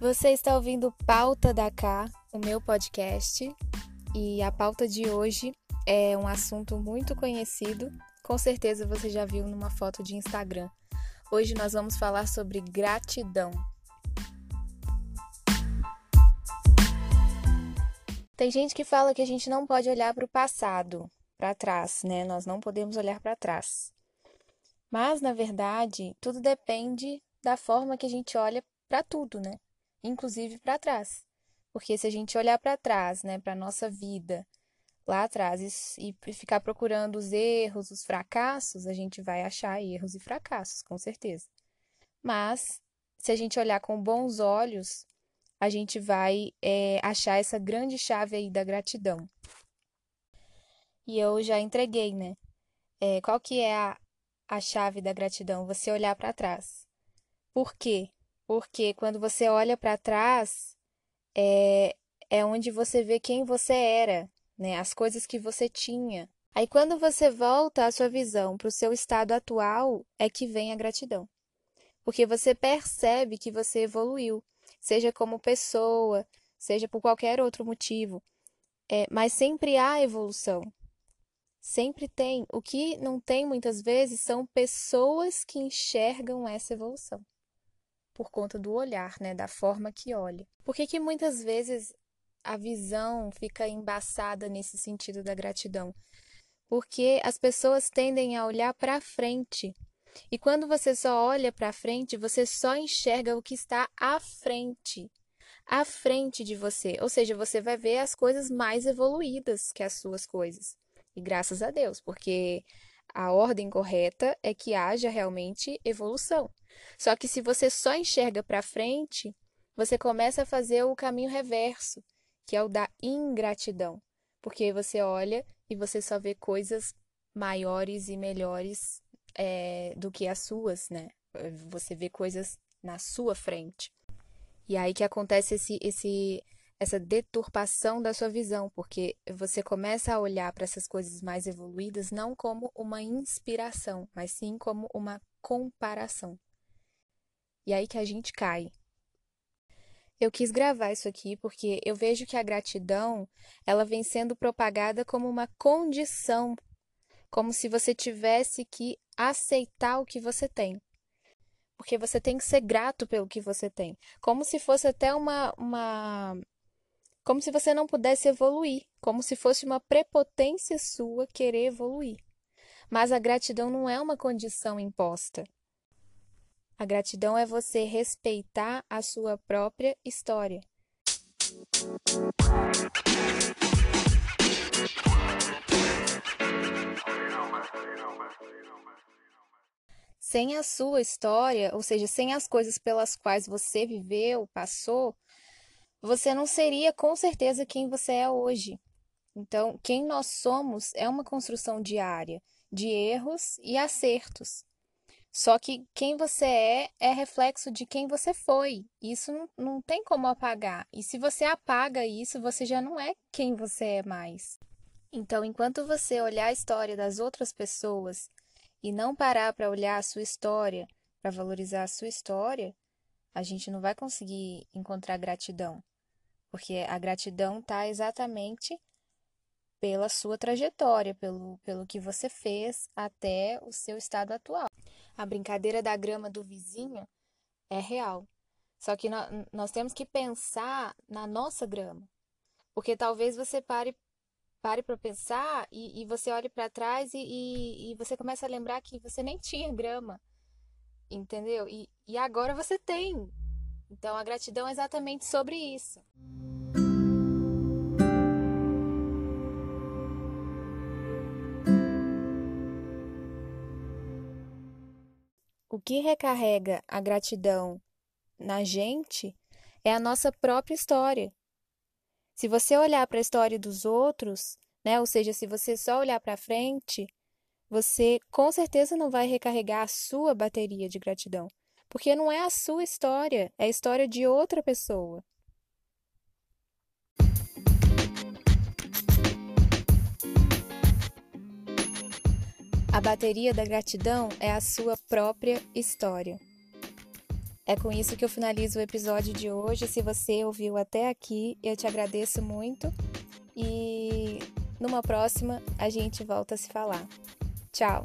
Você está ouvindo Pauta da Cá, o meu podcast, e a pauta de hoje é um assunto muito conhecido, com certeza você já viu numa foto de Instagram. Hoje nós vamos falar sobre gratidão. Tem gente que fala que a gente não pode olhar para o passado, para trás, né? Nós não podemos olhar para trás. Mas, na verdade, tudo depende da forma que a gente olha para tudo, né? Inclusive para trás. Porque se a gente olhar para trás, né, para nossa vida, lá atrás e, e ficar procurando os erros, os fracassos, a gente vai achar erros e fracassos, com certeza. Mas se a gente olhar com bons olhos, a gente vai é, achar essa grande chave aí da gratidão. E eu já entreguei, né? É, qual que é a, a chave da gratidão? Você olhar para trás. Por quê? Porque quando você olha para trás, é, é onde você vê quem você era, né? As coisas que você tinha. Aí quando você volta a sua visão para o seu estado atual, é que vem a gratidão. Porque você percebe que você evoluiu, seja como pessoa, seja por qualquer outro motivo. É, mas sempre há evolução. Sempre tem. O que não tem muitas vezes são pessoas que enxergam essa evolução por conta do olhar, né, da forma que olha. Por que, que muitas vezes a visão fica embaçada nesse sentido da gratidão? Porque as pessoas tendem a olhar para frente. E quando você só olha para frente, você só enxerga o que está à frente. À frente de você. Ou seja, você vai ver as coisas mais evoluídas que as suas coisas. E graças a Deus, porque a ordem correta é que haja realmente evolução. Só que se você só enxerga para frente, você começa a fazer o caminho reverso, que é o da ingratidão. Porque você olha e você só vê coisas maiores e melhores é, do que as suas, né? Você vê coisas na sua frente. E aí que acontece esse, esse, essa deturpação da sua visão, porque você começa a olhar para essas coisas mais evoluídas não como uma inspiração, mas sim como uma comparação. E aí que a gente cai. Eu quis gravar isso aqui porque eu vejo que a gratidão, ela vem sendo propagada como uma condição, como se você tivesse que aceitar o que você tem. Porque você tem que ser grato pelo que você tem. Como se fosse até uma, uma como se você não pudesse evoluir, como se fosse uma prepotência sua querer evoluir. Mas a gratidão não é uma condição imposta. A gratidão é você respeitar a sua própria história. Sem a sua história, ou seja, sem as coisas pelas quais você viveu, passou, você não seria com certeza quem você é hoje. Então, quem nós somos é uma construção diária de erros e acertos. Só que quem você é é reflexo de quem você foi. Isso não, não tem como apagar. E se você apaga isso, você já não é quem você é mais. Então, enquanto você olhar a história das outras pessoas e não parar para olhar a sua história, para valorizar a sua história, a gente não vai conseguir encontrar gratidão. Porque a gratidão está exatamente pela sua trajetória, pelo, pelo que você fez até o seu estado atual. A brincadeira da grama do vizinho é real. Só que nós, nós temos que pensar na nossa grama. Porque talvez você pare pare para pensar e, e, você olhe para trás e, e, e, você começa a lembrar que você nem tinha grama. Entendeu? E, e agora você tem. Então a gratidão é exatamente sobre isso. O que recarrega a gratidão na gente é a nossa própria história. Se você olhar para a história dos outros, né, ou seja, se você só olhar para frente, você com certeza não vai recarregar a sua bateria de gratidão, porque não é a sua história, é a história de outra pessoa. A bateria da gratidão é a sua própria história. É com isso que eu finalizo o episódio de hoje. Se você ouviu até aqui, eu te agradeço muito e numa próxima a gente volta a se falar. Tchau!